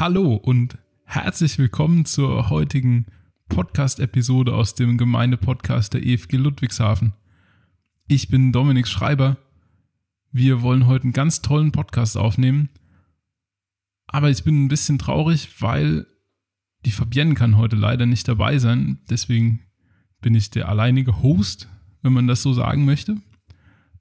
Hallo und herzlich willkommen zur heutigen Podcast-Episode aus dem Gemeindepodcast der EFG Ludwigshafen. Ich bin Dominik Schreiber. Wir wollen heute einen ganz tollen Podcast aufnehmen. Aber ich bin ein bisschen traurig, weil die Fabienne kann heute leider nicht dabei sein. Deswegen bin ich der alleinige Host, wenn man das so sagen möchte.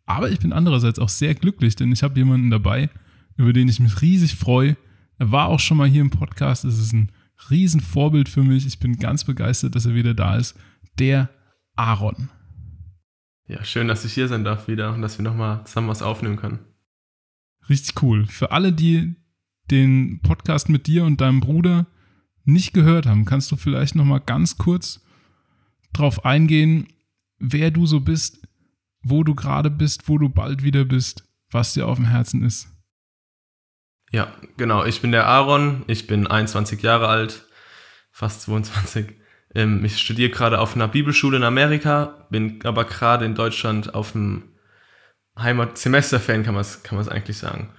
Aber ich bin andererseits auch sehr glücklich, denn ich habe jemanden dabei, über den ich mich riesig freue. Er war auch schon mal hier im Podcast. Es ist ein Riesenvorbild für mich. Ich bin ganz begeistert, dass er wieder da ist. Der Aaron. Ja, schön, dass ich hier sein darf wieder und dass wir nochmal zusammen was aufnehmen können. Richtig cool. Für alle, die den Podcast mit dir und deinem Bruder nicht gehört haben, kannst du vielleicht nochmal ganz kurz drauf eingehen, wer du so bist, wo du gerade bist, wo du bald wieder bist, was dir auf dem Herzen ist. Ja, genau. Ich bin der Aaron. Ich bin 21 Jahre alt, fast 22. Ähm, ich studiere gerade auf einer Bibelschule in Amerika, bin aber gerade in Deutschland auf dem Heimat-Semesterferien, kann man es kann eigentlich sagen.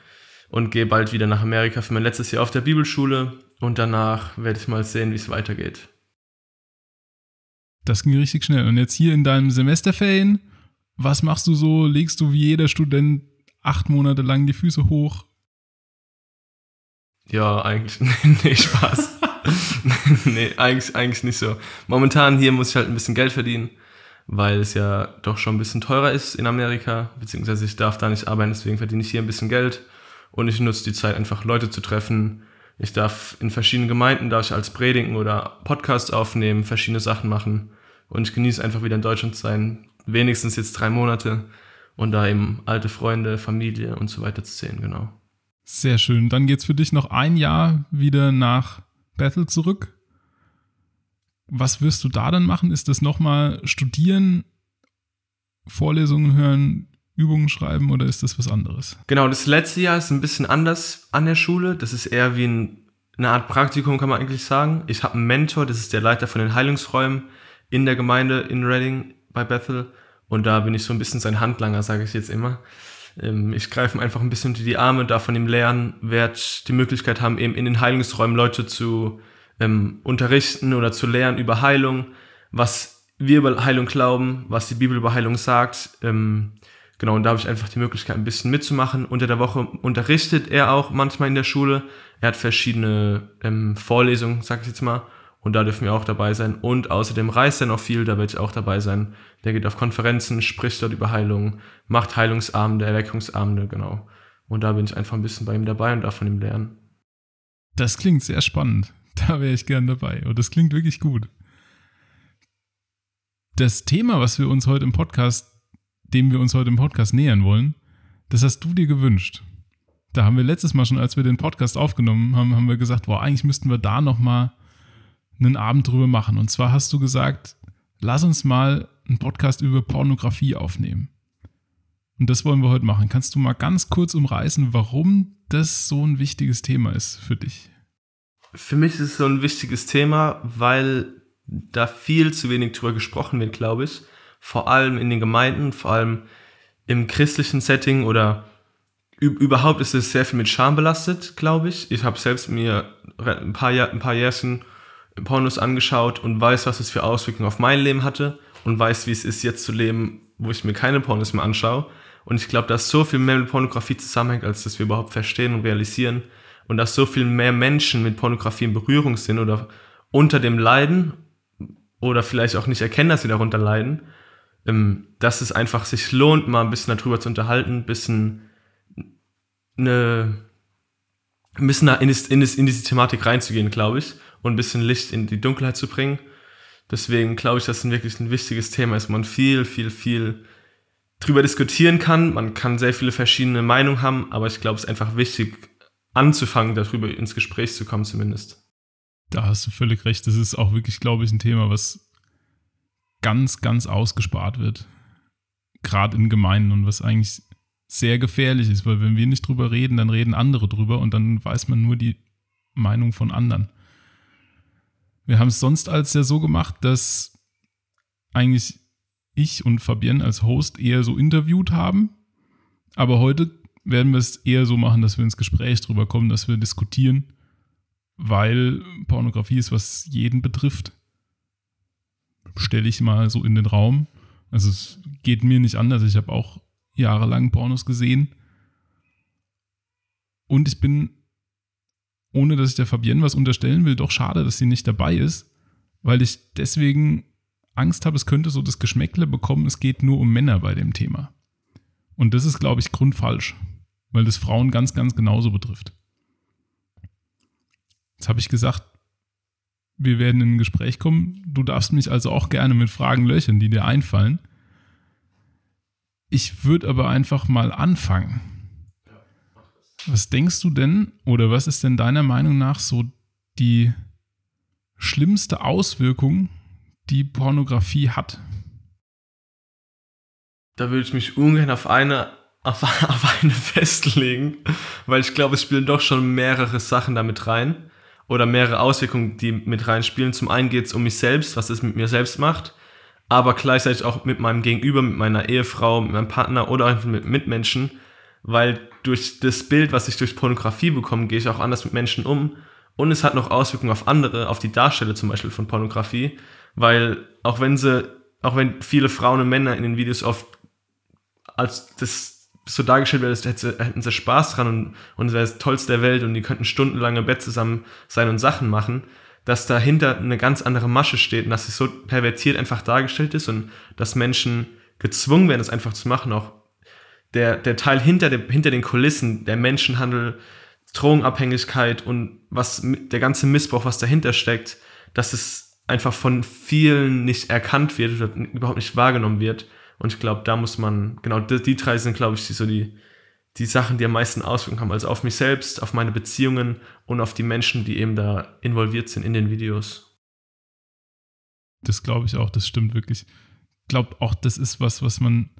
Und gehe bald wieder nach Amerika für mein letztes Jahr auf der Bibelschule und danach werde ich mal sehen, wie es weitergeht. Das ging richtig schnell. Und jetzt hier in deinem Semesterferien, was machst du so? Legst du wie jeder Student acht Monate lang die Füße hoch? Ja, eigentlich, nee, Spaß. nee, eigentlich, eigentlich nicht so. Momentan hier muss ich halt ein bisschen Geld verdienen, weil es ja doch schon ein bisschen teurer ist in Amerika, beziehungsweise ich darf da nicht arbeiten, deswegen verdiene ich hier ein bisschen Geld und ich nutze die Zeit einfach Leute zu treffen. Ich darf in verschiedenen Gemeinden, darf ich als Predigen oder Podcast aufnehmen, verschiedene Sachen machen und ich genieße einfach wieder in Deutschland zu sein, wenigstens jetzt drei Monate und da eben alte Freunde, Familie und so weiter zu sehen, genau. Sehr schön. Dann geht es für dich noch ein Jahr wieder nach Bethel zurück. Was wirst du da dann machen? Ist das nochmal studieren, Vorlesungen hören, Übungen schreiben oder ist das was anderes? Genau, das letzte Jahr ist ein bisschen anders an der Schule. Das ist eher wie ein, eine Art Praktikum, kann man eigentlich sagen. Ich habe einen Mentor, das ist der Leiter von den Heilungsräumen in der Gemeinde in Reading bei Bethel. Und da bin ich so ein bisschen sein Handlanger, sage ich jetzt immer. Ähm, ich greife einfach ein bisschen unter die Arme, darf von ihm lernen, werde die Möglichkeit haben, eben in den Heilungsräumen Leute zu ähm, unterrichten oder zu lernen über Heilung, was wir über Heilung glauben, was die Bibel über Heilung sagt. Ähm, genau, und da habe ich einfach die Möglichkeit, ein bisschen mitzumachen. Unter der Woche unterrichtet er auch manchmal in der Schule. Er hat verschiedene ähm, Vorlesungen, sag ich jetzt mal. Und da dürfen wir auch dabei sein. Und außerdem reist er noch viel, da werde ich auch dabei sein. Der geht auf Konferenzen, spricht dort über Heilung, macht Heilungsabende, Erweckungsabende, genau. Und da bin ich einfach ein bisschen bei ihm dabei und darf von ihm lernen. Das klingt sehr spannend. Da wäre ich gern dabei. Und das klingt wirklich gut. Das Thema, was wir uns heute im Podcast, dem wir uns heute im Podcast nähern wollen, das hast du dir gewünscht. Da haben wir letztes Mal schon, als wir den Podcast aufgenommen haben, haben wir gesagt, boah, eigentlich müssten wir da noch mal einen Abend drüber machen. Und zwar hast du gesagt, lass uns mal einen Podcast über Pornografie aufnehmen. Und das wollen wir heute machen. Kannst du mal ganz kurz umreißen, warum das so ein wichtiges Thema ist für dich? Für mich ist es so ein wichtiges Thema, weil da viel zu wenig drüber gesprochen wird, glaube ich. Vor allem in den Gemeinden, vor allem im christlichen Setting oder überhaupt ist es sehr viel mit Scham belastet, glaube ich. Ich habe selbst mir ein paar, Jahr, ein paar Jährchen Pornos angeschaut und weiß, was es für Auswirkungen auf mein Leben hatte und weiß, wie es ist, jetzt zu leben, wo ich mir keine Pornos mehr anschaue. Und ich glaube, dass so viel mehr mit Pornografie zusammenhängt, als dass wir überhaupt verstehen und realisieren. Und dass so viel mehr Menschen mit Pornografie in Berührung sind oder unter dem Leiden oder vielleicht auch nicht erkennen, dass sie darunter leiden, ähm, dass es einfach sich lohnt, mal ein bisschen darüber zu unterhalten, ein bisschen eine, ein bisschen in, das, in, das, in diese Thematik reinzugehen, glaube ich und ein bisschen Licht in die Dunkelheit zu bringen. Deswegen glaube ich, dass es wirklich ein wichtiges Thema ist, man viel, viel, viel drüber diskutieren kann. Man kann sehr viele verschiedene Meinungen haben, aber ich glaube, es ist einfach wichtig, anzufangen, darüber ins Gespräch zu kommen zumindest. Da hast du völlig recht. Das ist auch wirklich, glaube ich, ein Thema, was ganz, ganz ausgespart wird. Gerade in Gemeinden und was eigentlich sehr gefährlich ist, weil wenn wir nicht drüber reden, dann reden andere drüber und dann weiß man nur die Meinung von anderen. Wir haben es sonst als ja so gemacht, dass eigentlich ich und Fabienne als Host eher so interviewt haben. Aber heute werden wir es eher so machen, dass wir ins Gespräch drüber kommen, dass wir diskutieren, weil Pornografie ist, was jeden betrifft. Stelle ich mal so in den Raum. Also es geht mir nicht anders. Ich habe auch jahrelang Pornos gesehen. Und ich bin, ohne dass ich der Fabienne was unterstellen will, doch schade, dass sie nicht dabei ist, weil ich deswegen Angst habe, es könnte so das Geschmäckle bekommen, es geht nur um Männer bei dem Thema. Und das ist, glaube ich, grundfalsch, weil das Frauen ganz, ganz genauso betrifft. Jetzt habe ich gesagt, wir werden in ein Gespräch kommen. Du darfst mich also auch gerne mit Fragen löchern, die dir einfallen. Ich würde aber einfach mal anfangen. Was denkst du denn oder was ist denn deiner Meinung nach so die schlimmste Auswirkung, die Pornografie hat? Da würde ich mich ungern auf eine, auf, auf eine festlegen, weil ich glaube, es spielen doch schon mehrere Sachen damit rein oder mehrere Auswirkungen, die mit reinspielen. Zum einen geht es um mich selbst, was es mit mir selbst macht, aber gleichzeitig auch mit meinem Gegenüber, mit meiner Ehefrau, mit meinem Partner oder einfach mit Mitmenschen, weil durch das Bild, was ich durch Pornografie bekomme, gehe ich auch anders mit Menschen um. Und es hat noch Auswirkungen auf andere, auf die Darsteller zum Beispiel von Pornografie, weil auch wenn sie, auch wenn viele Frauen und Männer in den Videos oft als das so dargestellt wird, hätten sie Spaß dran und, und es wäre das Tollste der Welt und die könnten stundenlang im Bett zusammen sein und Sachen machen, dass dahinter eine ganz andere Masche steht und dass es so pervertiert einfach dargestellt ist und dass Menschen gezwungen werden, es einfach zu machen, auch der, der Teil hinter, der, hinter den Kulissen, der Menschenhandel, Drogenabhängigkeit und was der ganze Missbrauch, was dahinter steckt, dass es einfach von vielen nicht erkannt wird oder überhaupt nicht wahrgenommen wird. Und ich glaube, da muss man, genau, die, die drei sind, glaube ich, die, so die, die Sachen, die am meisten Auswirkungen haben. Also auf mich selbst, auf meine Beziehungen und auf die Menschen, die eben da involviert sind in den Videos. Das glaube ich auch, das stimmt wirklich. Ich glaube auch, das ist was, was man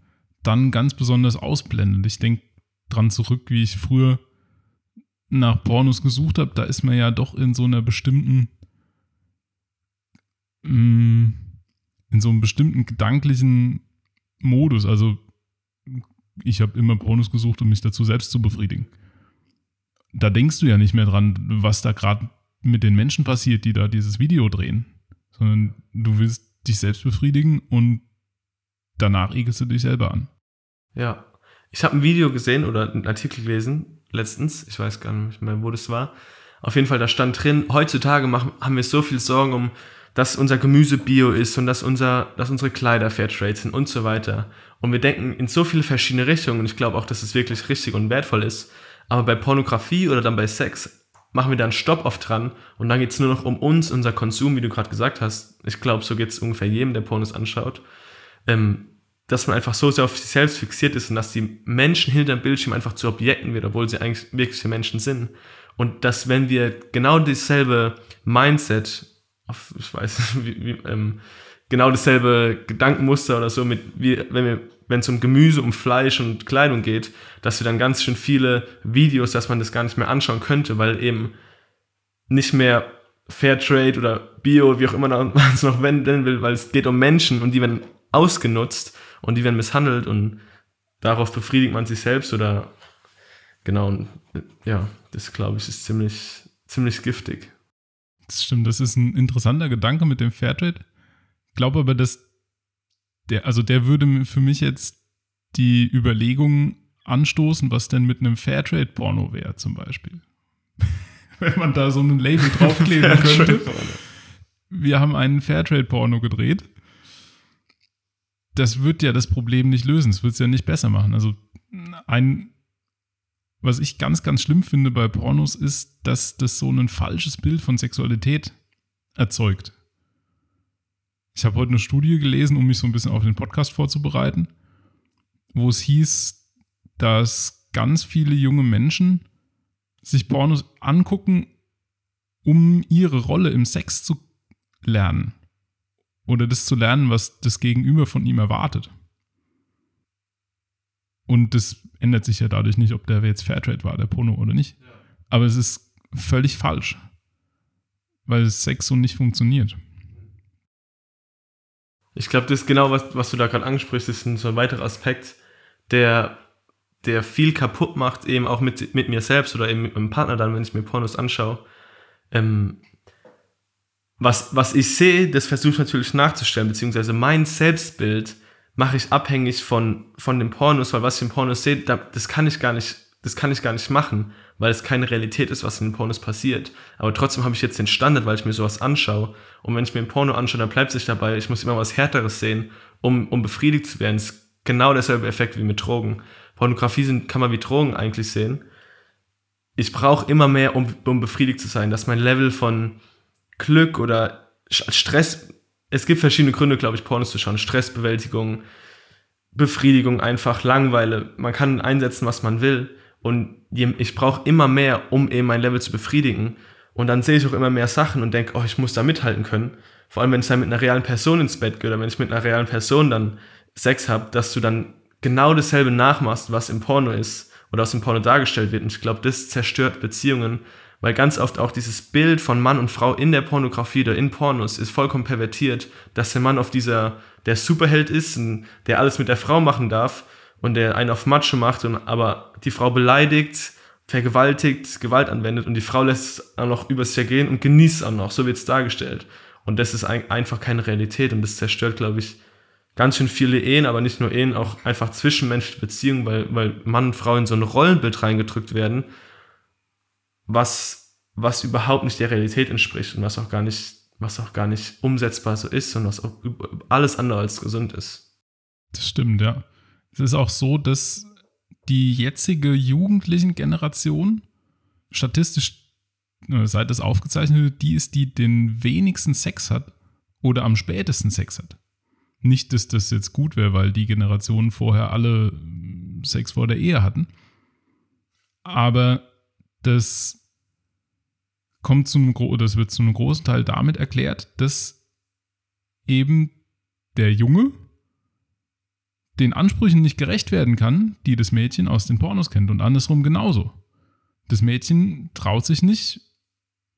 dann ganz besonders ausblendet. Ich denke dran zurück, wie ich früher nach Pornos gesucht habe. Da ist man ja doch in so einer bestimmten, mm, in so einem bestimmten gedanklichen Modus. Also ich habe immer Pornos gesucht, um mich dazu selbst zu befriedigen. Da denkst du ja nicht mehr dran, was da gerade mit den Menschen passiert, die da dieses Video drehen, sondern du willst dich selbst befriedigen und danach ekelst du dich selber an. Ja. Ich habe ein Video gesehen oder einen Artikel gelesen, letztens, ich weiß gar nicht mehr, wo das war. Auf jeden Fall, da stand drin, heutzutage machen, haben wir so viel Sorgen um, dass unser Gemüse bio ist und dass, unser, dass unsere Kleider Fairtrade sind und so weiter. Und wir denken in so viele verschiedene Richtungen und ich glaube auch, dass es wirklich richtig und wertvoll ist. Aber bei Pornografie oder dann bei Sex machen wir dann Stopp oft dran und dann geht es nur noch um uns, unser Konsum, wie du gerade gesagt hast. Ich glaube, so geht es ungefähr jedem, der Pornos anschaut. Ähm, dass man einfach so sehr auf sich selbst fixiert ist und dass die Menschen hinter dem Bildschirm einfach zu Objekten wird, obwohl sie eigentlich wirkliche Menschen sind. Und dass wenn wir genau dasselbe Mindset, auf, ich weiß, wie, wie, ähm, genau dasselbe Gedankenmuster oder so, mit, wie, wenn wir wenn es um Gemüse, um Fleisch und Kleidung geht, dass wir dann ganz schön viele Videos, dass man das gar nicht mehr anschauen könnte, weil eben nicht mehr Fairtrade oder Bio, wie auch immer man es noch wenden will, weil es geht um Menschen und die werden ausgenutzt und die werden misshandelt und darauf befriedigt man sich selbst oder genau, und, ja, das glaube ich ist ziemlich, ziemlich giftig. Das stimmt, das ist ein interessanter Gedanke mit dem Fairtrade. Ich glaube aber, dass der, also der würde für mich jetzt die Überlegung anstoßen, was denn mit einem Fairtrade-Porno wäre, zum Beispiel. Wenn man da so ein Label draufkleben könnte. Wir haben einen Fairtrade-Porno gedreht das wird ja das Problem nicht lösen. Es wird es ja nicht besser machen. Also ein, was ich ganz, ganz schlimm finde bei Pornos ist, dass das so ein falsches Bild von Sexualität erzeugt. Ich habe heute eine Studie gelesen, um mich so ein bisschen auf den Podcast vorzubereiten, wo es hieß, dass ganz viele junge Menschen sich Pornos angucken, um ihre Rolle im Sex zu lernen oder das zu lernen, was das Gegenüber von ihm erwartet. Und das ändert sich ja dadurch nicht, ob der jetzt Fairtrade war, der Porno oder nicht. Aber es ist völlig falsch, weil Sex so nicht funktioniert. Ich glaube, das ist genau, was, was du da gerade ansprichst, ist ein, so ein weiterer Aspekt, der, der viel kaputt macht, eben auch mit, mit mir selbst oder eben mit meinem Partner dann, wenn ich mir Pornos anschaue, ähm, was, was ich sehe, das versuche ich natürlich nachzustellen, beziehungsweise mein Selbstbild mache ich abhängig von, von dem Pornos, weil was ich im Pornos sehe, das kann ich gar nicht, das kann ich gar nicht machen, weil es keine Realität ist, was in den Pornos passiert. Aber trotzdem habe ich jetzt den Standard, weil ich mir sowas anschaue. Und wenn ich mir ein Porno anschaue, dann bleibt sich dabei, ich muss immer was Härteres sehen, um, um befriedigt zu werden. Das ist genau derselbe Effekt wie mit Drogen. Pornografie sind, kann man wie Drogen eigentlich sehen. Ich brauche immer mehr, um, um befriedigt zu sein, dass mein Level von Glück oder Stress, es gibt verschiedene Gründe, glaube ich, Pornos zu schauen. Stressbewältigung, Befriedigung einfach, Langweile. Man kann einsetzen, was man will. Und ich brauche immer mehr, um eben mein Level zu befriedigen. Und dann sehe ich auch immer mehr Sachen und denke, oh, ich muss da mithalten können. Vor allem, wenn ich dann mit einer realen Person ins Bett gehe oder wenn ich mit einer realen Person dann Sex habe, dass du dann genau dasselbe nachmachst, was im Porno ist oder aus dem Porno dargestellt wird. Und ich glaube, das zerstört Beziehungen, weil ganz oft auch dieses Bild von Mann und Frau in der Pornografie oder in Pornos ist vollkommen pervertiert, dass der Mann auf dieser, der Superheld ist, der alles mit der Frau machen darf und der einen auf Macho macht und aber die Frau beleidigt, vergewaltigt, Gewalt anwendet und die Frau lässt es auch noch übers Jahr gehen und genießt auch noch, so wird es dargestellt. Und das ist ein, einfach keine Realität und das zerstört, glaube ich, ganz schön viele Ehen, aber nicht nur Ehen, auch einfach zwischenmenschliche Beziehungen, weil, weil Mann und Frau in so ein Rollenbild reingedrückt werden, was, was überhaupt nicht der Realität entspricht und was auch gar nicht, was auch gar nicht umsetzbar so ist und was auch alles andere als gesund ist. Das stimmt, ja. Es ist auch so, dass die jetzige jugendlichen Generation statistisch, äh, seit das aufgezeichnet wird, die ist, die den wenigsten Sex hat oder am spätesten Sex hat. Nicht, dass das jetzt gut wäre, weil die Generationen vorher alle Sex vor der Ehe hatten. Aber das kommt zu einem, das wird zu einem großen Teil damit erklärt, dass eben der Junge den Ansprüchen nicht gerecht werden kann, die das Mädchen aus den Pornos kennt und andersrum genauso. Das Mädchen traut sich nicht,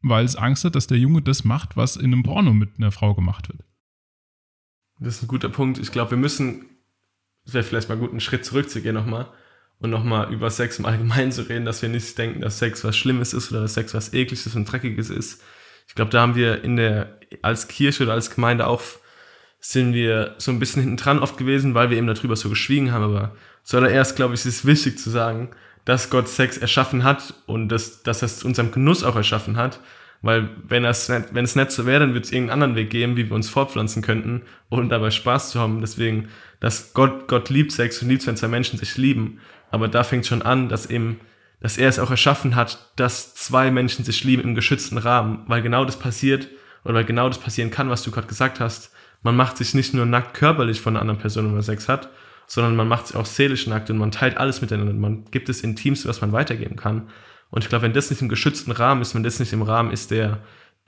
weil es Angst hat, dass der Junge das macht, was in einem Porno mit einer Frau gemacht wird. Das ist ein guter Punkt. Ich glaube, wir müssen, es wäre vielleicht mal gut, einen Schritt zurückzugehen nochmal und nochmal über Sex im Allgemeinen zu reden, dass wir nicht denken, dass Sex was Schlimmes ist oder dass Sex was Ekliges und Dreckiges ist. Ich glaube, da haben wir in der, als Kirche oder als Gemeinde auch sind wir so ein bisschen hinten dran oft gewesen, weil wir eben darüber so geschwiegen haben. Aber zuallererst, glaube ich, ist es wichtig zu sagen, dass Gott Sex erschaffen hat und dass, dass er es unserem Genuss auch erschaffen hat. Weil wenn, es nicht, wenn es nicht so wäre, dann wird es irgendeinen anderen Weg geben, wie wir uns fortpflanzen könnten und dabei Spaß zu haben. Deswegen, dass Gott, Gott liebt Sex und liebt, wenn zwei Menschen sich lieben. Aber da fängt schon an, dass eben, dass er es auch erschaffen hat, dass zwei Menschen sich lieben im geschützten Rahmen. Weil genau das passiert oder weil genau das passieren kann, was du gerade gesagt hast man macht sich nicht nur nackt körperlich von einer anderen Person, wenn man Sex hat, sondern man macht sich auch seelisch nackt und man teilt alles miteinander. Man gibt es Intimste, was man weitergeben kann. Und ich glaube, wenn das nicht im geschützten Rahmen ist, wenn das nicht im Rahmen ist, der,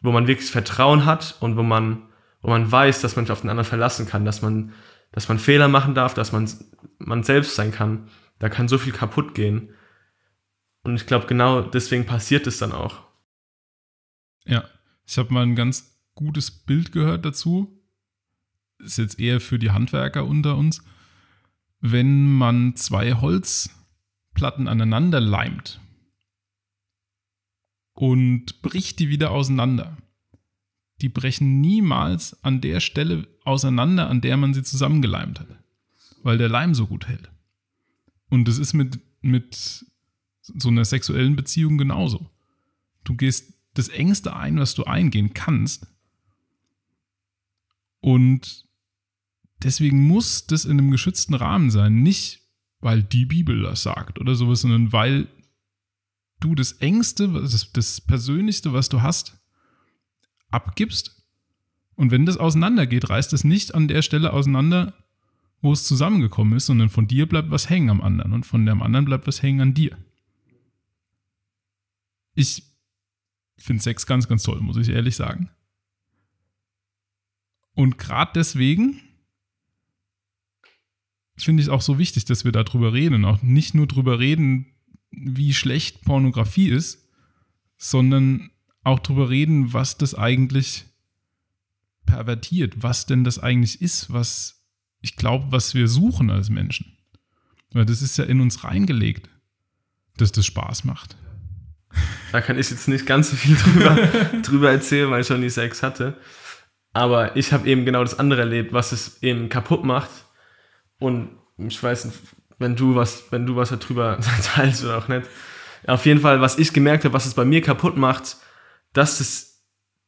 wo man wirklich Vertrauen hat und wo man, wo man weiß, dass man sich auf den anderen verlassen kann, dass man, dass man Fehler machen darf, dass man, man selbst sein kann, da kann so viel kaputt gehen. Und ich glaube, genau deswegen passiert es dann auch. Ja, ich habe mal ein ganz gutes Bild gehört dazu ist jetzt eher für die Handwerker unter uns, wenn man zwei Holzplatten aneinander leimt und bricht die wieder auseinander. Die brechen niemals an der Stelle auseinander, an der man sie zusammengeleimt hat, weil der Leim so gut hält. Und das ist mit, mit so einer sexuellen Beziehung genauso. Du gehst das Engste ein, was du eingehen kannst. Und deswegen muss das in einem geschützten Rahmen sein. Nicht, weil die Bibel das sagt oder sowas, sondern weil du das Engste, das, das Persönlichste, was du hast, abgibst. Und wenn das auseinandergeht, reißt es nicht an der Stelle auseinander, wo es zusammengekommen ist, sondern von dir bleibt was hängen am anderen und von dem anderen bleibt was hängen an dir. Ich finde Sex ganz, ganz toll, muss ich ehrlich sagen. Und gerade deswegen finde ich es auch so wichtig, dass wir darüber reden. auch nicht nur darüber reden, wie schlecht Pornografie ist, sondern auch darüber reden, was das eigentlich pervertiert, was denn das eigentlich ist, was ich glaube, was wir suchen als Menschen. Weil das ist ja in uns reingelegt, dass das Spaß macht. da kann ich jetzt nicht ganz so viel drüber, drüber erzählen, weil ich schon nie Sex hatte. Aber ich habe eben genau das andere erlebt, was es eben kaputt macht. Und ich weiß nicht, wenn du was, wenn du was darüber teilst oder auch nicht. Auf jeden Fall, was ich gemerkt habe, was es bei mir kaputt macht, dass es,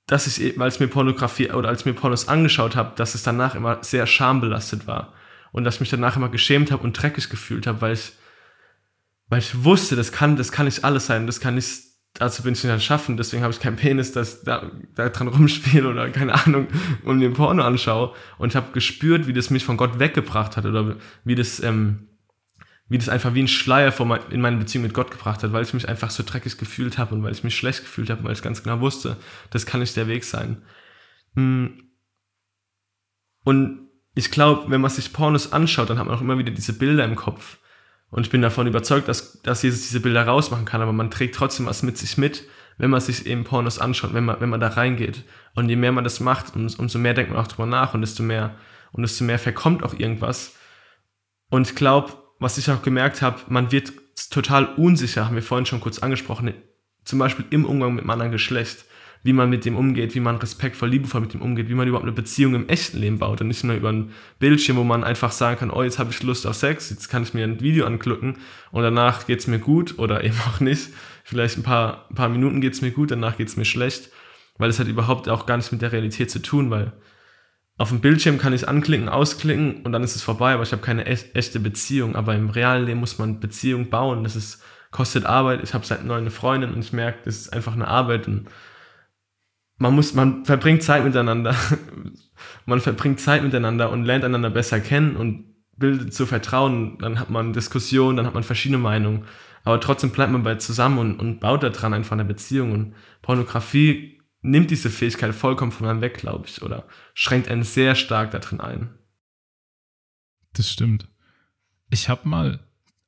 dass ich als mir Pornografie oder als mir Pornos angeschaut habe, dass es danach immer sehr schambelastet war. Und dass ich mich danach immer geschämt habe und dreckig gefühlt habe, weil ich, weil ich wusste, das kann, das kann nicht alles sein, das kann nicht dazu bin ich nicht erschaffen, deswegen habe ich keinen Penis, dass da, da dran rumspiele oder keine Ahnung und mir Porno anschaue und habe gespürt, wie das mich von Gott weggebracht hat oder wie das, ähm, wie das einfach wie ein Schleier mein, in meine Beziehung mit Gott gebracht hat, weil ich mich einfach so dreckig gefühlt habe und weil ich mich schlecht gefühlt habe, weil ich ganz genau wusste, das kann nicht der Weg sein. Hm. Und ich glaube, wenn man sich Pornos anschaut, dann hat man auch immer wieder diese Bilder im Kopf und ich bin davon überzeugt, dass, dass Jesus diese Bilder rausmachen kann, aber man trägt trotzdem was mit sich mit, wenn man sich eben Pornos anschaut, wenn man, wenn man da reingeht. Und je mehr man das macht, umso mehr denkt man auch drüber nach und desto mehr, und desto mehr verkommt auch irgendwas. Und ich glaube, was ich auch gemerkt habe, man wird total unsicher, haben wir vorhin schon kurz angesprochen, zum Beispiel im Umgang mit einem anderen Geschlecht wie man mit dem umgeht, wie man respektvoll, liebevoll mit dem umgeht, wie man überhaupt eine Beziehung im echten Leben baut und nicht nur über ein Bildschirm, wo man einfach sagen kann, oh, jetzt habe ich Lust auf Sex, jetzt kann ich mir ein Video anklicken und danach geht es mir gut oder eben auch nicht. Vielleicht ein paar, ein paar Minuten geht es mir gut, danach geht es mir schlecht, weil es hat überhaupt auch gar nichts mit der Realität zu tun, weil auf dem Bildschirm kann ich es anklicken, ausklicken und dann ist es vorbei, aber ich habe keine echte Beziehung. Aber im realen Leben muss man Beziehung bauen. Das ist, kostet Arbeit. Ich habe seit neun eine Freundin und ich merke, das ist einfach eine Arbeit und man muss, man verbringt Zeit miteinander. man verbringt Zeit miteinander und lernt einander besser kennen und bildet so Vertrauen. Dann hat man Diskussionen, dann hat man verschiedene Meinungen. Aber trotzdem bleibt man bei zusammen und, und baut daran einfach eine Beziehung. Und Pornografie nimmt diese Fähigkeit vollkommen von einem weg, glaube ich, oder schränkt einen sehr stark darin ein. Das stimmt. Ich habe mal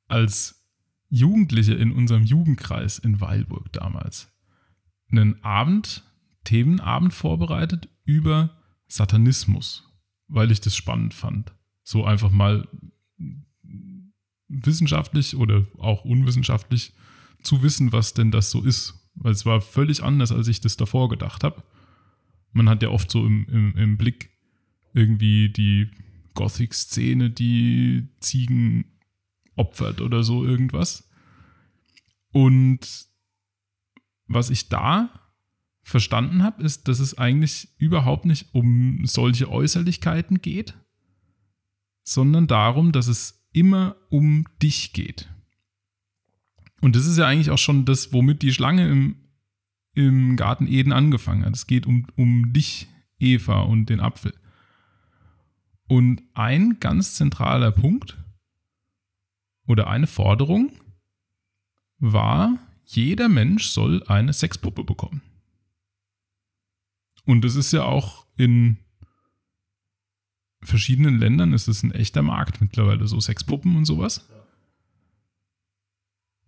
als Jugendliche in unserem Jugendkreis in Weilburg damals einen Abend Themenabend vorbereitet über Satanismus, weil ich das spannend fand. So einfach mal wissenschaftlich oder auch unwissenschaftlich zu wissen, was denn das so ist. Weil es war völlig anders, als ich das davor gedacht habe. Man hat ja oft so im, im, im Blick irgendwie die Gothic-Szene, die Ziegen opfert oder so irgendwas. Und was ich da verstanden habe, ist, dass es eigentlich überhaupt nicht um solche Äußerlichkeiten geht, sondern darum, dass es immer um dich geht. Und das ist ja eigentlich auch schon das, womit die Schlange im, im Garten Eden angefangen hat. Es geht um, um dich, Eva, und den Apfel. Und ein ganz zentraler Punkt oder eine Forderung war, jeder Mensch soll eine Sexpuppe bekommen. Und es ist ja auch in verschiedenen Ländern ist es ein echter Markt mittlerweile, so Sexpuppen und sowas.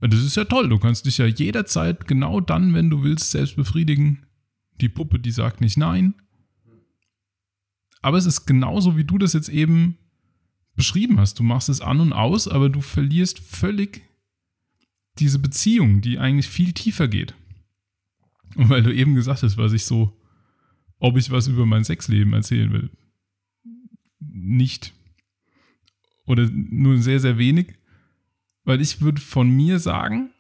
Das ist ja toll. Du kannst dich ja jederzeit genau dann, wenn du willst, selbst befriedigen. Die Puppe, die sagt nicht nein. Aber es ist genauso, wie du das jetzt eben beschrieben hast. Du machst es an und aus, aber du verlierst völlig diese Beziehung, die eigentlich viel tiefer geht. Und weil du eben gesagt hast, was ich so ob ich was über mein Sexleben erzählen will. Nicht. Oder nur sehr, sehr wenig. Weil ich würde von mir sagen,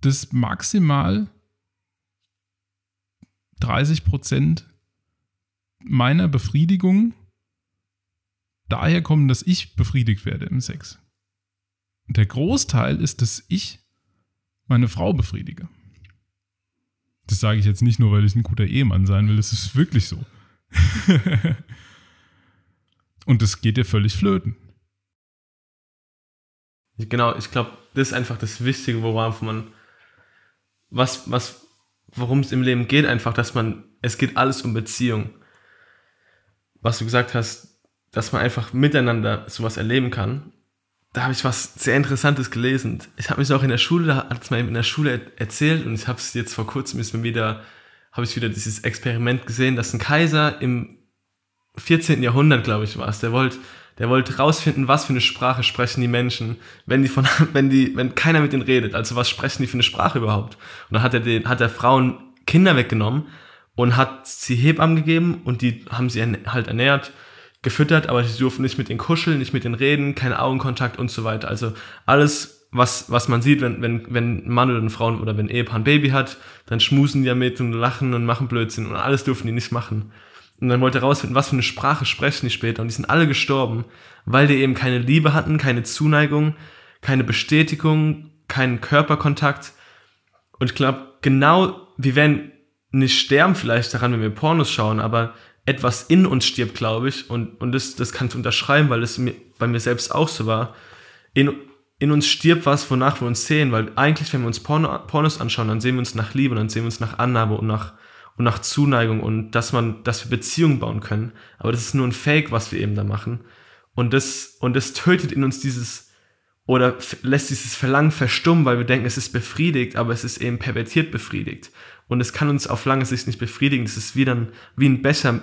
dass maximal 30 Prozent meiner Befriedigung daher kommen, dass ich befriedigt werde im Sex. Der Großteil ist, dass ich meine Frau befriedige. Das sage ich jetzt nicht nur, weil ich ein guter Ehemann sein will, das ist wirklich so. Und das geht dir völlig flöten. Genau, ich glaube, das ist einfach das Wichtige, worauf man, was, was, worum es im Leben geht, einfach, dass man, es geht alles um Beziehung. Was du gesagt hast, dass man einfach miteinander sowas erleben kann da habe ich was sehr Interessantes gelesen. Ich habe mich auch in der Schule, da hat es mal in der Schule erzählt und ich habe es jetzt vor kurzem ist mir wieder, habe ich wieder dieses Experiment gesehen, dass ein Kaiser im 14. Jahrhundert, glaube ich, war es, der wollte Der wollte rausfinden, was für eine Sprache sprechen die Menschen, wenn die von, wenn die, wenn keiner mit denen redet. Also was sprechen die für eine Sprache überhaupt? Und dann hat er den, hat der Frauen Kinder weggenommen und hat sie Hebammen gegeben und die haben sie halt ernährt, gefüttert, aber sie durften nicht mit denen kuscheln, nicht mit denen reden, kein Augenkontakt und so weiter. Also alles, was, was man sieht, wenn, wenn, wenn ein Mann oder eine Frau oder wenn ein Ehepaar ein Baby hat, dann schmusen die ja mit und lachen und machen Blödsinn und alles durften die nicht machen. Und dann wollte er rausfinden, was für eine Sprache sprechen die später. Und die sind alle gestorben, weil die eben keine Liebe hatten, keine Zuneigung, keine Bestätigung, keinen Körperkontakt. Und ich glaube, genau, wir werden nicht sterben vielleicht daran, wenn wir Pornos schauen, aber etwas in uns stirbt, glaube ich. Und, und das, das kann ich unterschreiben, weil es mir, bei mir selbst auch so war. In, in uns stirbt was, wonach wir uns sehen, weil eigentlich, wenn wir uns Porno, Pornos anschauen, dann sehen wir uns nach Liebe, dann sehen wir uns nach Annahme und nach, und nach Zuneigung und dass man, dass wir Beziehungen bauen können. Aber das ist nur ein Fake, was wir eben da machen. Und das, und das tötet in uns dieses, oder lässt dieses Verlangen verstummen, weil wir denken, es ist befriedigt, aber es ist eben pervertiert befriedigt. Und es kann uns auf lange Sicht nicht befriedigen. Es ist wie, dann, wie ein Becher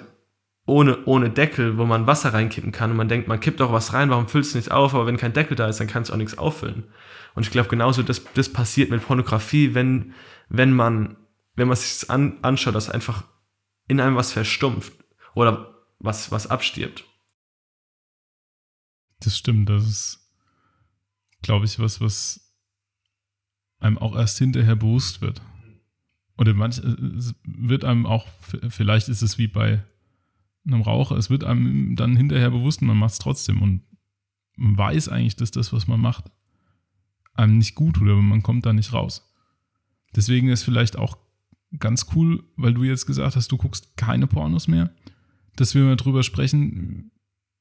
ohne, ohne Deckel, wo man Wasser reinkippen kann und man denkt, man kippt auch was rein, warum füllt es nicht auf? Aber wenn kein Deckel da ist, dann kann es auch nichts auffüllen. Und ich glaube, genauso das, das passiert mit Pornografie, wenn, wenn man wenn man sich an, anschaut, dass einfach in einem was verstumpft oder was, was abstirbt. Das stimmt, das ist, glaube ich, was, was einem auch erst hinterher bewusst wird. Oder manch, es wird einem auch, vielleicht ist es wie bei einem Raucher, es wird einem dann hinterher bewusst und man macht es trotzdem und man weiß eigentlich, dass das, was man macht, einem nicht gut tut, aber man kommt da nicht raus. Deswegen ist vielleicht auch ganz cool, weil du jetzt gesagt hast, du guckst keine Pornos mehr, dass wir mal drüber sprechen,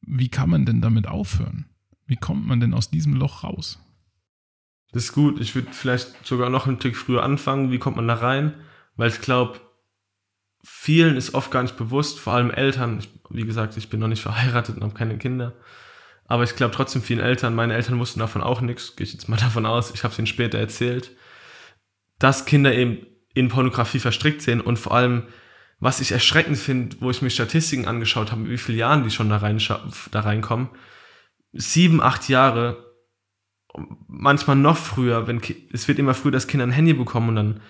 wie kann man denn damit aufhören? Wie kommt man denn aus diesem Loch raus? Das ist gut. Ich würde vielleicht sogar noch einen Tick früher anfangen. Wie kommt man da rein? Weil ich glaube, vielen ist oft gar nicht bewusst, vor allem Eltern. Ich, wie gesagt, ich bin noch nicht verheiratet und habe keine Kinder. Aber ich glaube trotzdem vielen Eltern, meine Eltern wussten davon auch nichts, gehe ich jetzt mal davon aus, ich habe es ihnen später erzählt, dass Kinder eben in Pornografie verstrickt sind und vor allem, was ich erschreckend finde, wo ich mir Statistiken angeschaut habe, wie viele Jahren die schon da, rein, da reinkommen, sieben, acht Jahre, manchmal noch früher, wenn es wird immer früher, dass Kinder ein Handy bekommen und dann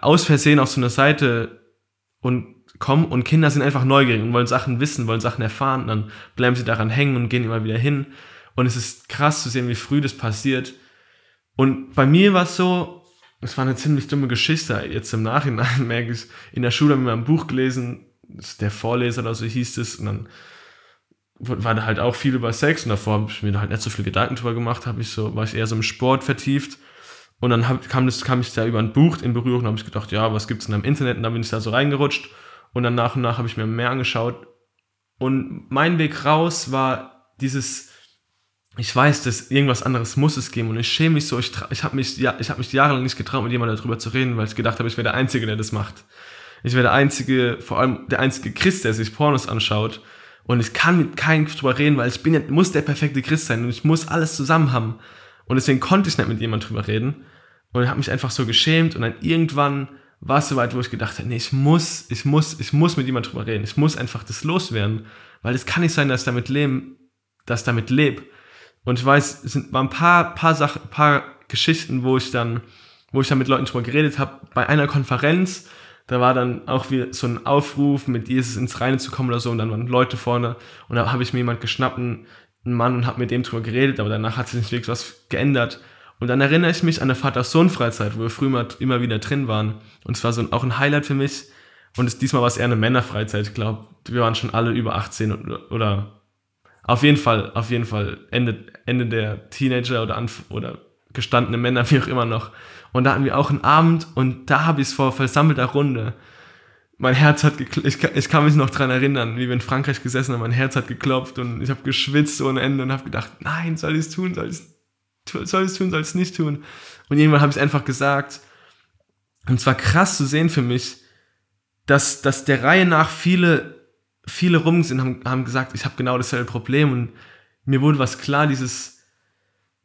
aus Versehen auf so eine Seite und kommen und Kinder sind einfach neugierig und wollen Sachen wissen, wollen Sachen erfahren, und dann bleiben sie daran hängen und gehen immer wieder hin. Und es ist krass zu sehen, wie früh das passiert. Und bei mir war es so, es war eine ziemlich dumme Geschichte. Jetzt im Nachhinein merke ich, in der Schule haben wir ein Buch gelesen, der Vorleser oder so hieß es, und dann war da halt auch viel über Sex und davor habe ich mir halt nicht so viel Gedanken drüber gemacht, habe ich so, war ich eher so im Sport vertieft. Und dann hab, kam, das, kam ich da über ein Buch in Berührung und habe ich gedacht, ja, was gibt's denn im Internet? Und dann bin ich da so reingerutscht. Und dann nach und nach habe ich mir mehr angeschaut. Und mein Weg raus war dieses, ich weiß, dass irgendwas anderes muss es geben und ich schäme mich so, ich, ich habe mich, ja, ich hab mich jahrelang nicht getraut, mit jemandem darüber zu reden, weil ich gedacht habe, ich wäre der Einzige, der das macht. Ich wäre der Einzige, vor allem der einzige Christ, der sich Pornos anschaut und ich kann mit keinem drüber reden, weil ich bin muss der perfekte Christ sein und ich muss alles zusammen haben. Und deswegen konnte ich nicht mit jemandem drüber reden und ich habe mich einfach so geschämt und dann irgendwann war es soweit, wo ich gedacht habe, nee, ich muss, ich muss, ich muss mit jemandem drüber reden, ich muss einfach das loswerden, weil es kann nicht sein, dass ich damit leben, dass ich damit lebe und ich weiß, es sind waren ein paar, paar Sachen, paar Geschichten, wo ich dann, wo ich dann mit Leuten drüber geredet habe. Bei einer Konferenz, da war dann auch wie so ein Aufruf, mit Jesus ins Reine zu kommen oder so, und dann waren Leute vorne, und da habe ich mir jemand geschnappt, einen Mann, und habe mit dem drüber geredet, aber danach hat sich nicht wirklich was geändert. Und dann erinnere ich mich an eine Vater-Sohn-Freizeit, wo wir früher mal, immer wieder drin waren. Und es war so auch ein Highlight für mich. Und es, diesmal war es eher eine Männerfreizeit. Ich glaube, wir waren schon alle über 18 oder, oder auf jeden Fall, auf jeden Fall Ende, Ende der Teenager oder, Anf oder gestandene Männer, wie auch immer noch. Und da hatten wir auch einen Abend und da habe ich es vor versammelter Runde. Mein Herz hat geklopft, ich, ich, kann mich noch dran erinnern, wie wir in Frankreich gesessen haben, mein Herz hat geklopft und ich habe geschwitzt ohne Ende und habe gedacht, nein, soll ich es tun, soll ich es soll tun, soll ich es nicht tun. Und irgendwann habe ich einfach gesagt, und zwar krass zu sehen für mich, dass, dass der Reihe nach viele viele rum sind, haben, haben gesagt, ich habe genau dasselbe Problem und mir wurde was klar, dieses,